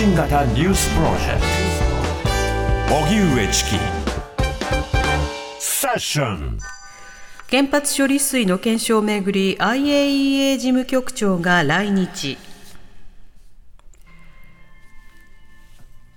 信型ニュースプロジェクト。荻上チキ。セッション。原発処理水の検証をめぐり IAEA 事務局長が来日。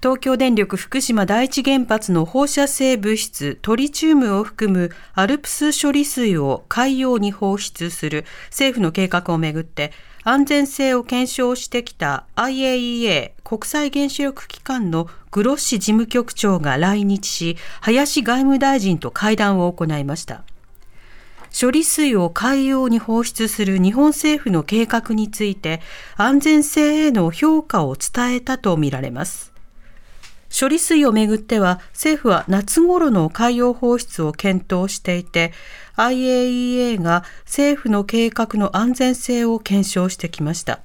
東京電力福島第一原発の放射性物質トリチウムを含むアルプス処理水を海洋に放出する政府の計画をめぐって安全性を検証してきた IAEA 国際原子力機関のグロッシ事務局長が来日し林外務大臣と会談を行いました。処理水を海洋に放出する日本政府の計画について安全性への評価を伝えたとみられます。処理水をめぐっては政府は夏頃の海洋放出を検討していて IAEA が政府の計画の安全性を検証してきました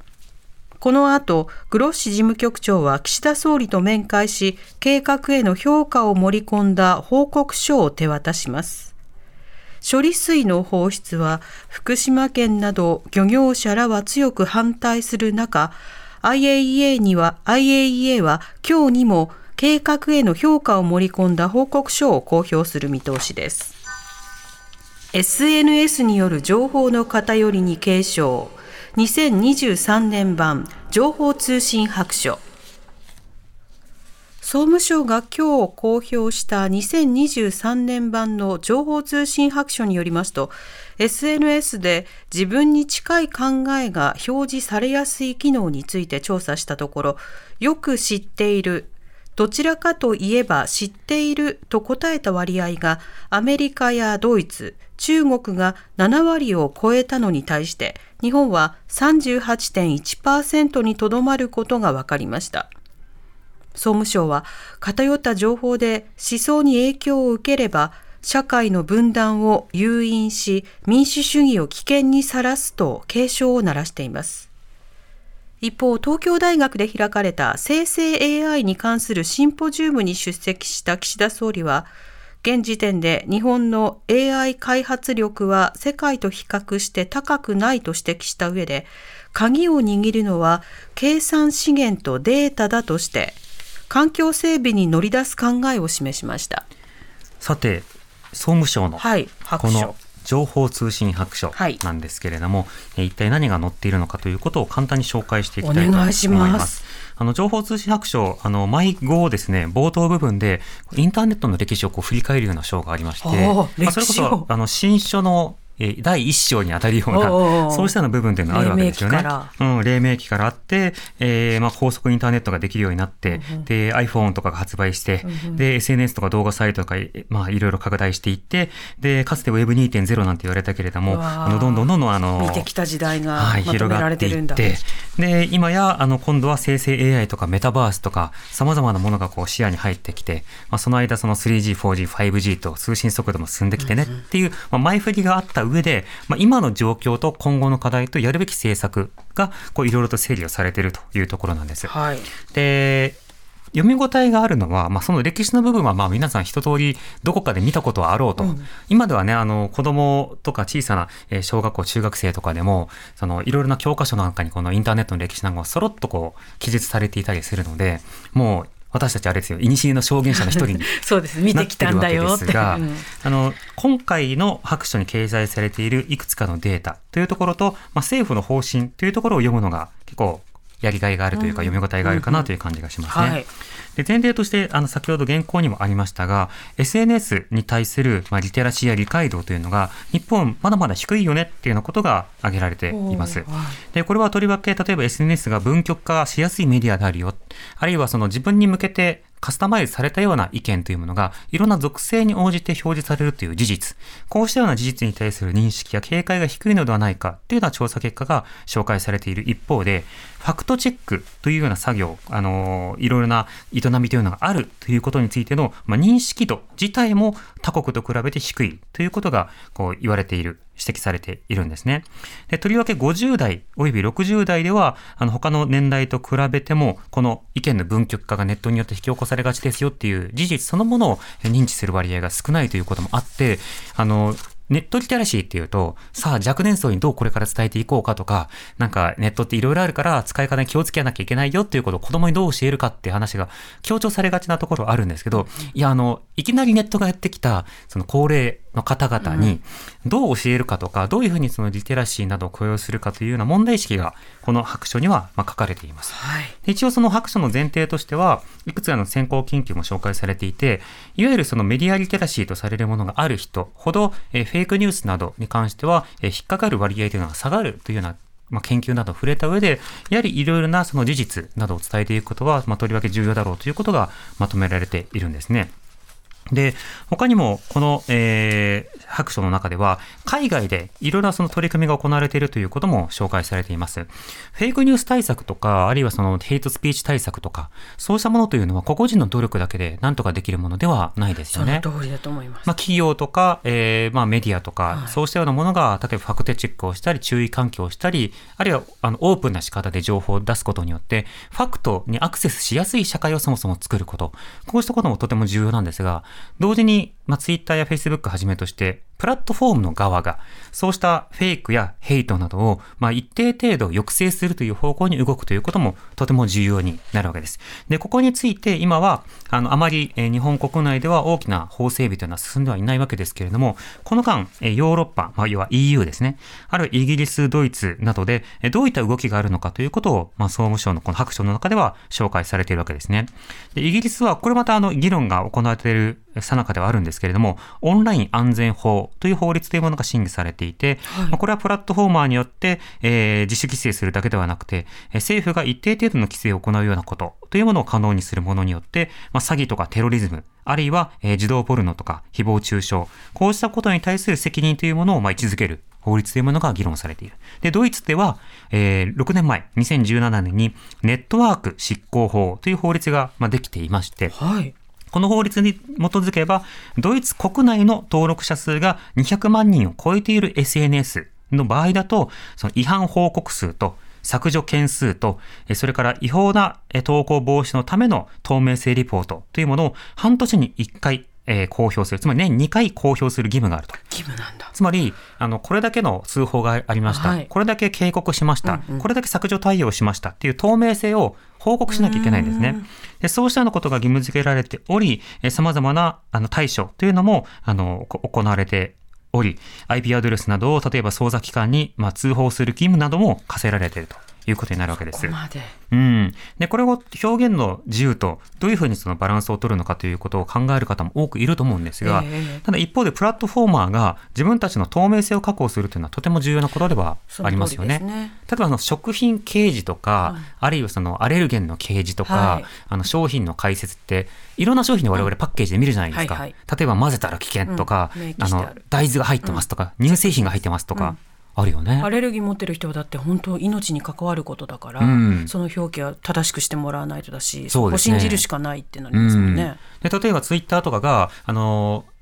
この後、グロッシ事務局長は岸田総理と面会し、計画への評価を盛り込んだ報告書を手渡します。処理水の放出は福島県など漁業者らは強く反対する中、IAEA には IAEA は今日にも計画への評価を盛り込んだ報告書を公表する見通しです。SNS による情報の偏りに警鐘、2023年版情報通信白書。総務省が今日公表した2023年版の情報通信白書によりますと、SNS で自分に近い考えが表示されやすい機能について調査したところ、よく知っているどちらかといえば知っていると答えた割合がアメリカやドイツ、中国が7割を超えたのに対して日本は38.1%にとどまることが分かりました。総務省は偏った情報で思想に影響を受ければ社会の分断を誘引し民主主義を危険にさらすと警鐘を鳴らしています。一方、東京大学で開かれた生成 AI に関するシンポジウムに出席した岸田総理は、現時点で日本の AI 開発力は世界と比較して高くないと指摘した上で、鍵を握るのは計算資源とデータだとして、環境整備に乗り出す考えを示しました。さて、総務省の、はい、この情報通信白書なんですけれども、はい、一体何が載っているのかということを簡単に紹介していきたいと思います。ます。あの情報通信白書、あの毎号ですね、冒頭部分でインターネットの歴史をこう振り返るような章がありまして、まあ、それこそあの新書のえ第一章に当たるような、そうしたような部分っていうのがあるわけですよね。うん、黎明期からあって、えー、まあ、高速インターネットができるようになって、うんうん、で、iPhone とかが発売して、うんうん、で、SNS とか動画サイトとか、まあ、いろいろ拡大していって、で、かつて Web2.0 なんて言われたけれども、あの、どんどんどんどん、あの、見てきた時代が、はい、広がっていって、で、今や、あの、今度は生成 AI とかメタバースとか、様々なものがこう視野に入ってきて、まあ、その間、その 3G、4G、5G と通信速度も進んできてねっていう、まあ、前振りがあった上で、まあ、今の状況と今後の課題とやるべき政策がこういろいろと整理をされているというところなんです。はい、で読み応えがあるのは、まあ、その歴史の部分はまあ皆さん一通りどこかで見たことはあろうと、うん、今ではねあの子供とか小さな小学校中学生とかでもそのいろいろな教科書なんかにこのインターネットの歴史なんかがそろっとこう記述されていたりするのでもう私たちあれですよ、古の証言者の一人に そうです、見てきたんだよですが、うん、あの、今回の白書に掲載されているいくつかのデータというところと、まあ、政府の方針というところを読むのが結構やりがいがあるというか、読み応えがあるかなという感じがしますね。はい。で前提としてあの先ほど原稿にもありましたが SNS に対する、まあ、リテラシーや理解度というのが日本まだまだ低いよねっていうようなことが挙げられています。でこれはとりわけ例えば SNS が分極化しやすいメディアであるよあるいはその自分に向けてカスタマイズされたような意見というものが、いろんな属性に応じて表示されるという事実。こうしたような事実に対する認識や警戒が低いのではないかというような調査結果が紹介されている一方で、ファクトチェックというような作業、あのいろいろな営みというのがあるということについての、まあ、認識度自体も他国と比べて低いということがこう言われている指摘されているんですね。でとりわけ50代及び60代では、あの他の年代と比べても、この意見の分極化がネットによって引き起こされがちですよっていう事実そのものを認知する割合が少ないということもあって、あの、ネットリテラシーっていうと、さあ若年層にどうこれから伝えていこうかとか、なんかネットっていろいろあるから使い方に気をつけなきゃいけないよっていうことを子供にどう教えるかっていう話が強調されがちなところあるんですけど、いや、あの、いきなりネットがやってきた、その高齢の方々にどう教えるかとか、どういうふうにそのリテラシーなどを雇用するかというような問題意識がこの白書にはまあ書かれています。はい。一応その白書の前提としてはいくつかの先行研究も紹介されていていわゆるそのメディアリテラシーとされるものがある人ほど、えーフェイクニュースなどに関しては、え引っかかる割合というのが下がるというようなまあ、研究などを触れた上で、やはりいろいろなその事実などを伝えていくことは、まあ、とりわけ重要だろうということがまとめられているんですね。で、他にも、この、えー白書の中では、海外でいろいろなその取り組みが行われているということも紹介されています。フェイクニュース対策とか、あるいはそのヘイトスピーチ対策とか、そうしたものというのは個々人の努力だけで何とかできるものではないですそよね。の通りだと思います。まあ、企業とか、えーまあ、メディアとか、はいそうしたようなものが、例えばファクトチェックをしたり、注意喚起をしたり、あるいはあのオープンな仕方で情報を出すことによって、ファクトにアクセスしやすい社会をそもそも作ること、こうしたこともとても重要なんですが、同時に、まあ、Twitter や Facebook はじめとして、プラットフォームの側が、そうしたフェイクやヘイトなどを、まあ、一定程度抑制するという方向に動くということもとても重要になるわけです。で、ここについて今は、あの、あまり、えー日本国内では大きな法整備というのは進んではいないわけですけれども、この間、えーヨーロッパ、まあ、要は EU ですね、あるイギリス、ドイツなどで、えーどういった動きがあるのかということを、まあ、総務省のこの白書の中では紹介されているわけですね。でイギリスは、これまたあの、議論が行われているさなかではあるんですけれども、オンライン安全法という法律というものが審議されていて、まあこれはプラットフォーマーによって、えー自主規制するだけではなくて、えー政府が一定程度の規制を行うようなことというものを可能にするものによって、まあ、詐欺とかテロリズム、あるいは、えー児童ポルノとか誹謗中傷、こうしたことに対する責任というものをまあ位置づける法律というものが議論されている。で、ドイツでは、えー6年前、2017年にネットワーク執行法という法律がまあできていまして、はい。この法律に基づけば、ドイツ国内の登録者数が200万人を超えている SNS の場合だと、その違反報告数と削除件数と、それから違法な投稿防止のための透明性リポートというものを半年に1回、えー公表する。つまり年2回公表する義務があると。義務なんだ。つまり、あの、これだけの通報がありました。はいこれだけ警告しました、これだけ削除対応しましたっていう透明性を報告しなきゃいけないんですね。でそうしたようなことが義務付けられており、えー様々なあの対処というのも、あの、こ行われており、IP アドレスなどを例えば捜査機関に、まあ、通報する義務なども課せられているということになるわけです。ここまで。うん。で、これを表現の自由とどういうふうにそのバランスを取るのかということを考える方も多くいると思うんですが、ええただ一方でプラットフォーマーが自分たちの透明性を確保するというのはとても重要なことではありますよね。ね。例えばあの食品掲示とか、あるいはそのアレルゲンの掲示とか、はい。あの商品の解説っていろんな商品で我々パッケージで見るじゃないですか。はいはい。例えば混ぜたら危険とか、うん。あの大豆が入ってますとか、乳製品が入ってますとか、あるよね。アレルギー持ってる人はだって本当命に関わることだから、うん。その表記は正しくしてもらわないとだし、そうですね。こ信じるしかないってなりますもん。ね。で例えばツイッターとかが、あのー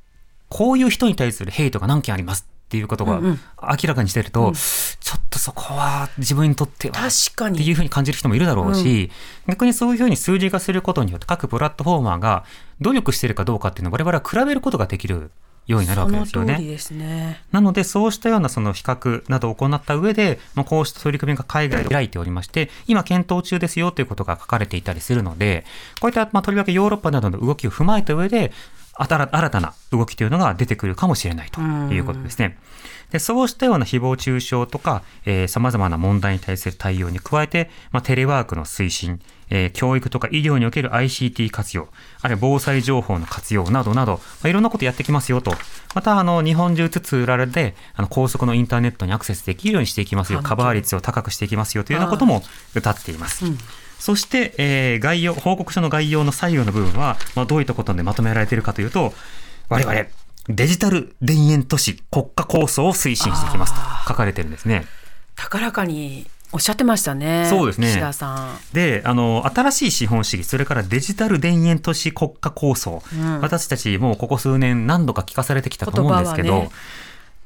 こういう人に対するヘイトが何件ありますっていうことがうんうん。明らかにしてると、ちょっとそこは自分にとっては確かに。っていうふうに感じる人もいるだろうし、逆にそういうふうに数字化することによって各プラットフォーマーが努力しているかどうかっていうのを我々は比べることができるようになるわけですよね。ね。なので、そうしたようなその比較などを行った上で、まあ、こうした取り組みが海外で開いておりまして、今検討中ですよということが書かれていたりするので、こういった、まあ、とりわけヨーロッパなどの動きを踏まえた上で、新新たな動きというのが出てくるかもしれないということですね。でそうしたような誹謗中傷とか、えー、様々な問題に対する対応に加えて、まあ、テレワークの推進、えー教育とか医療における ICT 活用、あるいは防災情報の活用などなど、まあ、いろんなことやってきますよと。また、あの、日本中津々浦々で、あの、高速のインターネットにアクセスできるようにしていきますよ。カバー率を高くしていきますよというようなことも歌っています。そして、えー概要、報告書の概要の最後の部分は、まあ、どういったことでまとめられているかというと、我々、デジタル田園都市国家構想を推進していきますと書かれてるんですね。高らかにおっしゃってましたね。そうですね岸田さん。で、あの、新しい資本主義、それからデジタル田園都市国家構想、うん私たちもうここ数年何度か聞かされてきたと思うんですけど、ね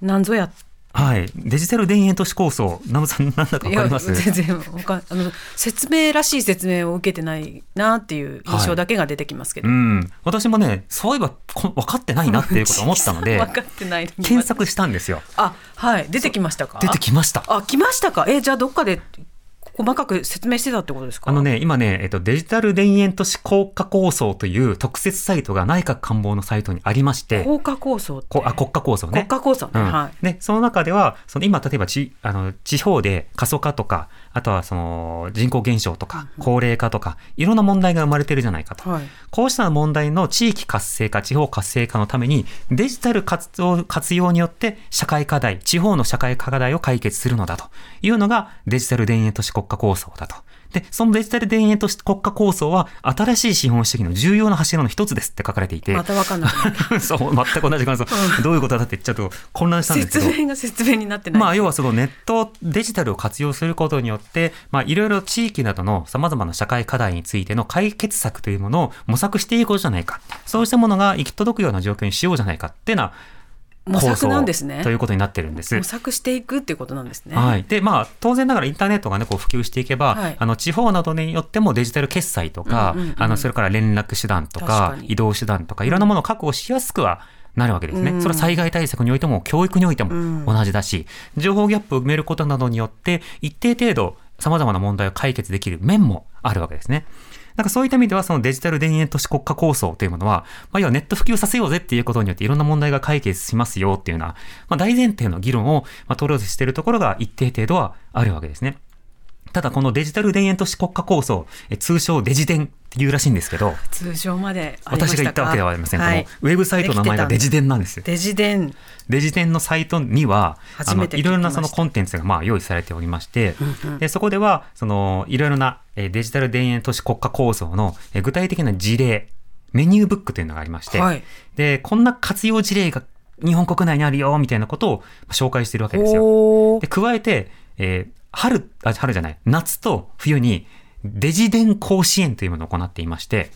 なんぞやっはい、デジタル田園都市構想、ナムさん、なんだかわかります？全然わかあの説明らしい説明を受けてないなっていう印象だけが出てきますけど、うん、私もね、そういえばこ分かってないなっていうことを思ったので、分かってない検索したんですよ。あはい。出てきましたか？出てきました。あ来ましたか？えじゃあどっかで細かく説明してたってことですか？あのね、今ね、えっと、デジタル田園都市効果構想という特設サイトが内閣官房のサイトにありまして、効果構想こあ国家構想ね。国家構想ね、うん。はい。でその中ではその今例えばちあの地方で過疎化とかあとはその人口減少とか高齢化とかいろんな問題が生まれてるじゃないかと、はい。こうした問題の地域活性化地方活性化のためにデジタル活動活用によって社会課題地方の社会課題を解決するのだというのがデジタル田園都市国家構想だと。で、そのデジタル田園都市国家構想は新しい資本主義の重要な柱の一つですって書かれていて、また分かんなくなった そう、全く同じ感想。どういうことだってちょっと混乱したんですけど。説明が説明になってない、まあ、要はそのネット、デジタルを活用することによって、まあ、いろいろ地域などの様々な社会課題についての解決策というものを模索していこうじゃないか。そうしたものが行き届くような状況にしようじゃないかっていうのは、模索なんですねということになってるんです模。索していくっていうことなんですねはい。で、まあ、当然ながらインターネットがね、こう普及していけば、はいあの、地方などによってもデジタル決済とか、うんうんうんあの、それから連絡手段と確か移動手段とか、いろんなものを確保しやすくはなるわけですね。うんそれは災害対策においても、教育においてうんも同じだし、情報ギャップを埋めることなどによって、一定程度、様々な問題を解決できる面もあるわけですね。なんかそういった意味では、そのデジタル田園都市国家構想というものは、まあ、要はネット普及させようぜっていうことによっていろんな問題が解決しますよっていうような、まあ、大前提の議論を、まあ、取ろうとしているところが一定程度はあるわけですね。ただこのデジタル田園都市国家構想、え通称デジデンっていうらしいんですけど、通常まで私が言ったわけではありません。はいこのウェブサイトの名前がデジデンなんです。デジデンデジデンのサイトには、あのいろいろなそのコンテンツがまあ用意されておりまして、でそこでは、そのいろいろなえーデジタル田園都市国家構想のえー具体的な事例、メニューブックというのがありまして、はいで、こんな活用事例が日本国内にあるよ、みたいなことを紹介しているわけですよ。で、加えて、えー春、あ、春じゃない、夏と冬にデジデン甲子園というものを行っていまして、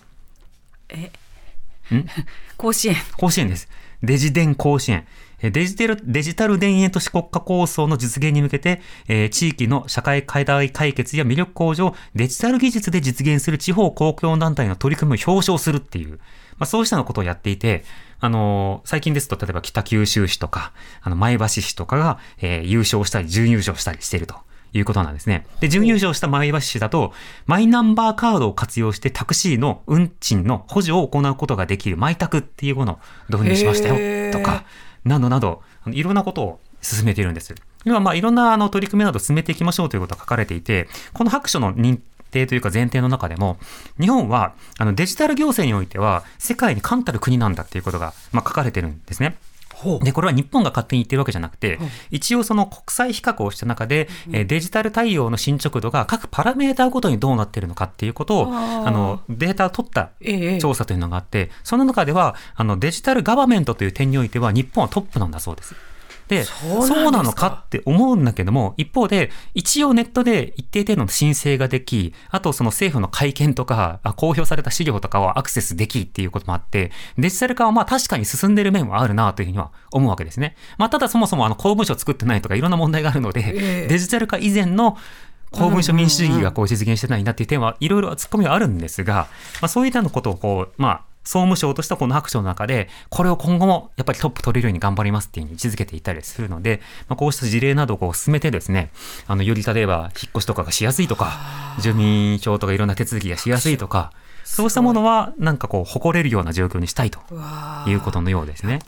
甲子園甲子園です。デジデン甲子園。えーデジタル、デジタル田園都市国家構想の実現に向けて、えー地域の社会課題解決や魅力向上、デジタル技術で実現する地方公共団体の取り組みを表彰するっていう、まあ、そうしたようなことをやっていて、あのー最近ですと、例えば北九州市とか、あの、前橋市とかが、えー優勝したり、準優勝したりしていると。いうことなんですね。で、準優勝した前橋市だと、マイナンバーカードを活用してタクシーの運賃の補助を行うことができるマイタクっていうものを導入しましたよ、とか、などなど、いろんなことを進めているんです。今、まあ、いろんなあの取り組みなど進めていきましょうということが書かれていて、この白書の認定というか前提の中でも、日本はあのデジタル行政においては世界に冠たる国なんだっていうことが、まあ、書かれてるんですね。ほで、これは日本が勝手に言ってるわけじゃなくて、一応その国際比較をした中で、えーデジタル対応の進捗度が各パラメーターごとにどうなってるのかっていうことを、あの、データを取ったええ。調査というのがあって、その中では、あの、デジタルガバメントという点においては日本はトップなんだそうです。で、そうなのかって思うんだけども、一方で、一応ネットで一定程度の申請ができ、あとその政府の会見とか、あ公表された資料とかはアクセスできっていうこともあって、デジタル化はまあ確かに進んでる面はあるなというふうには思うわけですね。まあただそもそもあの公文書を作ってないとかいろんな問題があるので、ええデジタル化以前の公文書民主主義がこう実現してないなっていう点はいろいろ突っ込みはあるんですが、まあ、そういったのことをこう、まあ、総務省としてはこの白書の中で、これを今後もやっぱりトップ取れるように頑張りますっていうふうに位置づけていたりするので、まあ、こうした事例などをこう進めてですね、あの、より例えば引っ越しとかがしやすいとか、住民票とかいろんな手続きがしやすいとか、そうしたものはなんかこう誇れるような状況にしたいということのようですね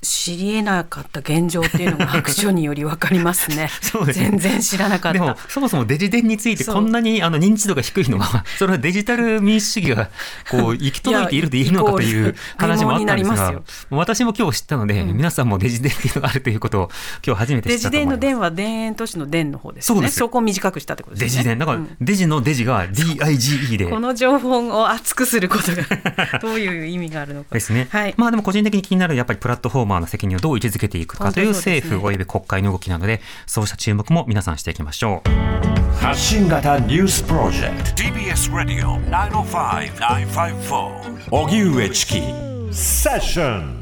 知り得なかった現状っていうのが白書により分かりますね。そね。全然知らなかった。でも、そもそもデジデンについてこんなにあの認知度が低いのは、それはデジタル民主主義がこう 行き届いていると言えるのかという話もあったんですが。私も今日知ったので、皆さんもデジデンっていうのがあるということを今日初めて知デジったと思います。デンの電は田園都市の電の方ですね。そこを短くしたってことですね。デジデン。だから、デジのデジが DIGE で。この情報を熱くすることがどういう意味があるのか。ですね。はい、まあでも個人的に気になるやっぱりプラットフォーマーの責任をどう位置づけていくかという政府及び国会の動きなので、そうした注目も皆さんしていきましょう。発信型ニュースプロジェクト。TBS ラディオ905-954おぎゅうえちきセッション